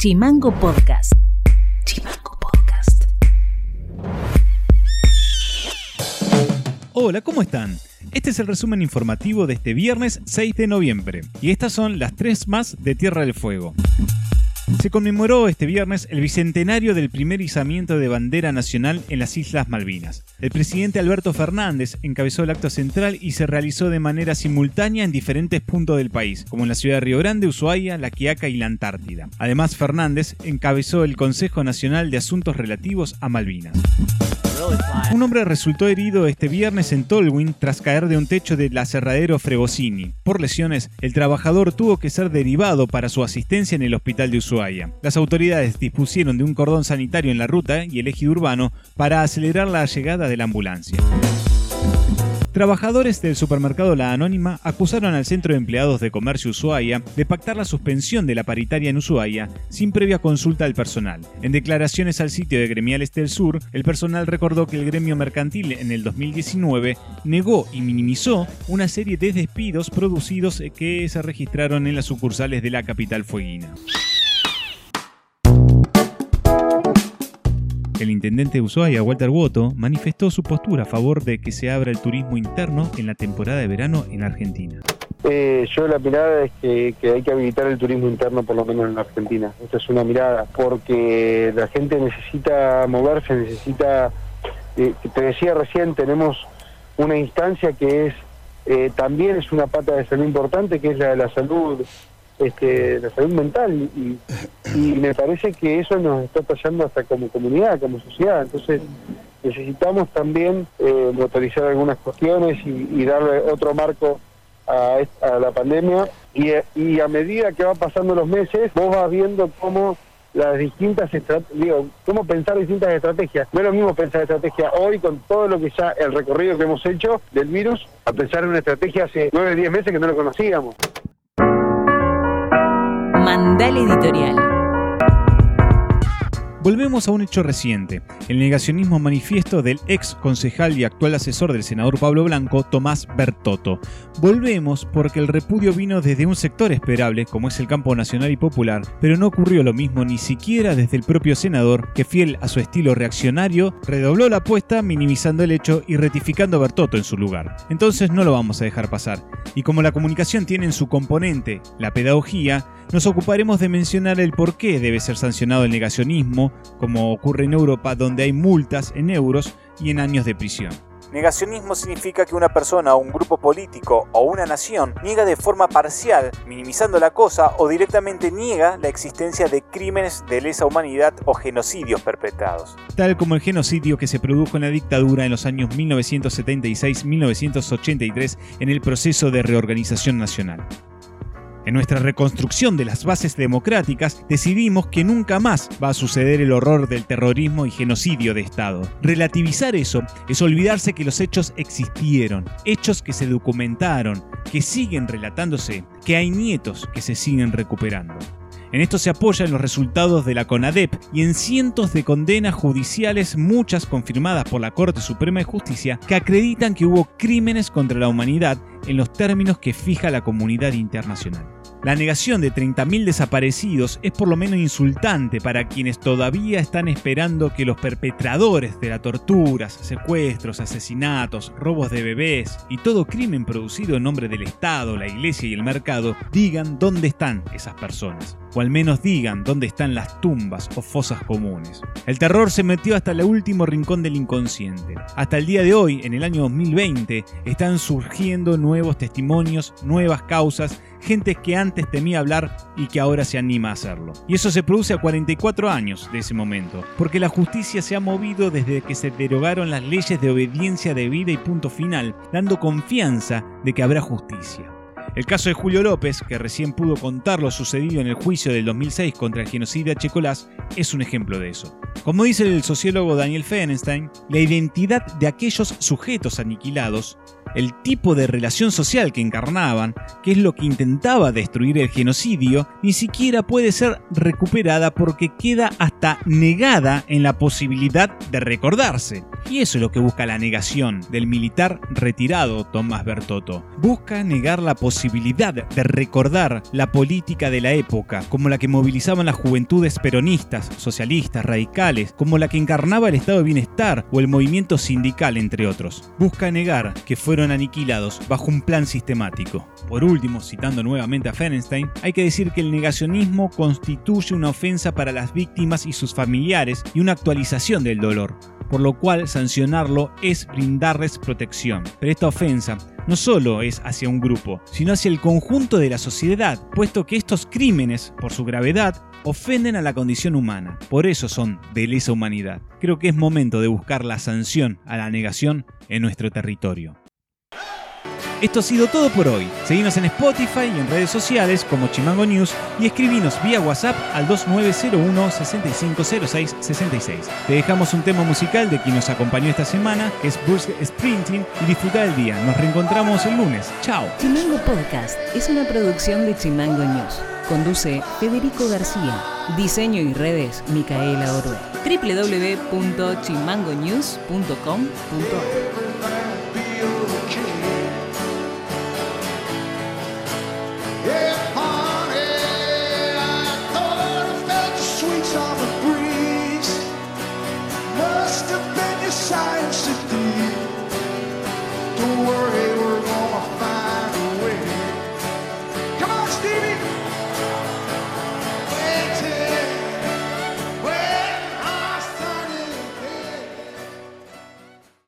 Chimango Podcast. Chimango Podcast. Hola, ¿cómo están? Este es el resumen informativo de este viernes 6 de noviembre. Y estas son las tres más de Tierra del Fuego. Se conmemoró este viernes el bicentenario del primer izamiento de bandera nacional en las Islas Malvinas. El presidente Alberto Fernández encabezó el acto central y se realizó de manera simultánea en diferentes puntos del país, como en la ciudad de Río Grande, Ushuaia, La Quiaca y la Antártida. Además, Fernández encabezó el Consejo Nacional de Asuntos Relativos a Malvinas. Un hombre resultó herido este viernes en Tolwyn tras caer de un techo del aserradero Fregosini. Por lesiones, el trabajador tuvo que ser derivado para su asistencia en el hospital de Ushuaia. Las autoridades dispusieron de un cordón sanitario en la ruta y el ejido urbano para acelerar la llegada de la ambulancia. Trabajadores del supermercado La Anónima acusaron al Centro de Empleados de Comercio Ushuaia de pactar la suspensión de la paritaria en Ushuaia sin previa consulta al personal. En declaraciones al sitio de Gremiales del Sur, el personal recordó que el gremio mercantil en el 2019 negó y minimizó una serie de despidos producidos que se registraron en las sucursales de la capital fueguina. El intendente de Ushuaia, Walter Woto, manifestó su postura a favor de que se abra el turismo interno en la temporada de verano en Argentina. Eh, yo la mirada es que, hay que habilitar el turismo interno por lo menos en la Argentina. Esta es una mirada porque la gente necesita moverse, necesita, eh, te decía recién, tenemos una instancia que es eh, también es una pata de salud importante, que es la de la salud este, la salud mental y, y, me parece que eso nos está pasando hasta como comunidad, como sociedad. Entonces necesitamos también eh, motorizar algunas cuestiones y, darle otro marco a, a la pandemia y, a medida que van pasando los meses vos vas viendo cómo las distintas digo, cómo pensar distintas estrategias. No es lo mismo pensar estrategia hoy con todo lo que ya el recorrido que hemos hecho del virus a pensar en una estrategia hace nueve, diez meses que no lo conocíamos. Mandal Editorial. Volvemos a un hecho reciente, el negacionismo manifiesto del ex concejal y actual asesor del senador Pablo Blanco, Tomás Bertotto. Volvemos porque el repudio vino desde un sector esperable, como es el campo nacional y popular, pero no ocurrió lo mismo ni siquiera desde el propio senador, que fiel a su estilo reaccionario, redobló la apuesta minimizando el hecho y retificando a Bertotto en su lugar. Entonces no lo vamos a dejar pasar. Y como la comunicación tiene en su componente la pedagogía, nos ocuparemos de mencionar el por qué debe ser sancionado el negacionismo, como ocurre en Europa donde hay multas en euros y en años de prisión. Negacionismo significa que una persona o un grupo político o una nación niega de forma parcial, minimizando la cosa o directamente niega la existencia de crímenes de lesa humanidad o genocidios perpetrados. Tal como el genocidio que se produjo en la dictadura en los años 1976-1983 en el proceso de reorganización nacional. En nuestra reconstrucción de las bases democráticas decidimos que nunca más va a suceder el horror del terrorismo y genocidio de Estado. Relativizar eso es olvidarse que los hechos existieron, hechos que se documentaron, que siguen relatándose, que hay nietos que se siguen recuperando. En esto se apoya en los resultados de la CONADEP y en cientos de condenas judiciales, muchas confirmadas por la Corte Suprema de Justicia, que acreditan que hubo crímenes contra la humanidad en los términos que fija la comunidad internacional. La negación de 30.000 desaparecidos es por lo menos insultante para quienes todavía están esperando que los perpetradores de las torturas, secuestros, asesinatos, robos de bebés y todo crimen producido en nombre del Estado, la Iglesia y el mercado digan dónde están esas personas o al menos digan dónde están las tumbas o fosas comunes. El terror se metió hasta el último rincón del inconsciente. Hasta el día de hoy, en el año 2020, están surgiendo nuevos testimonios, nuevas causas, gente que antes temía hablar y que ahora se anima a hacerlo. Y eso se produce a 44 años de ese momento, porque la justicia se ha movido desde que se derogaron las leyes de obediencia debida y punto final, dando confianza de que habrá justicia. El caso de Julio López, que recién pudo contar lo sucedido en el juicio del 2006 contra el genocidio Checolás, es un ejemplo de eso. Como dice el sociólogo Daniel Ferenstein, la identidad de aquellos sujetos aniquilados, el tipo de relación social que encarnaban, que es lo que intentaba destruir el genocidio, ni siquiera puede ser recuperada porque queda hasta negada en la posibilidad de recordarse. Y eso es lo que busca la negación del militar retirado Tomás Bertotto. Busca negar la posibilidad de recordar la política de la época, como la que movilizaban las juventudes peronistas, socialistas, radicales, como la que encarnaba el estado de bienestar o el movimiento sindical, entre otros. Busca negar que fueron aniquilados bajo un plan sistemático. Por último, citando nuevamente a Ferenstein, hay que decir que el negacionismo constituye una ofensa para las víctimas y sus familiares y una actualización del dolor, por lo cual sancionarlo es brindarles protección. Pero esta ofensa no solo es hacia un grupo, sino hacia el conjunto de la sociedad, puesto que estos crímenes, por su gravedad, ofenden a la condición humana. Por eso son de lesa humanidad. Creo que es momento de buscar la sanción a la negación en nuestro territorio. Esto ha sido todo por hoy. Seguimos en Spotify y en redes sociales como Chimango News y escribinos vía WhatsApp al 2901 6506 66. Te dejamos un tema musical de quien nos acompañó esta semana, es Bruce Sprinting, y disfruta del día. Nos reencontramos el lunes. Chao. Chimango Podcast es una producción de Chimango News. Conduce Federico García. Diseño y redes Micaela Orbe. www.chimangonews.com.ar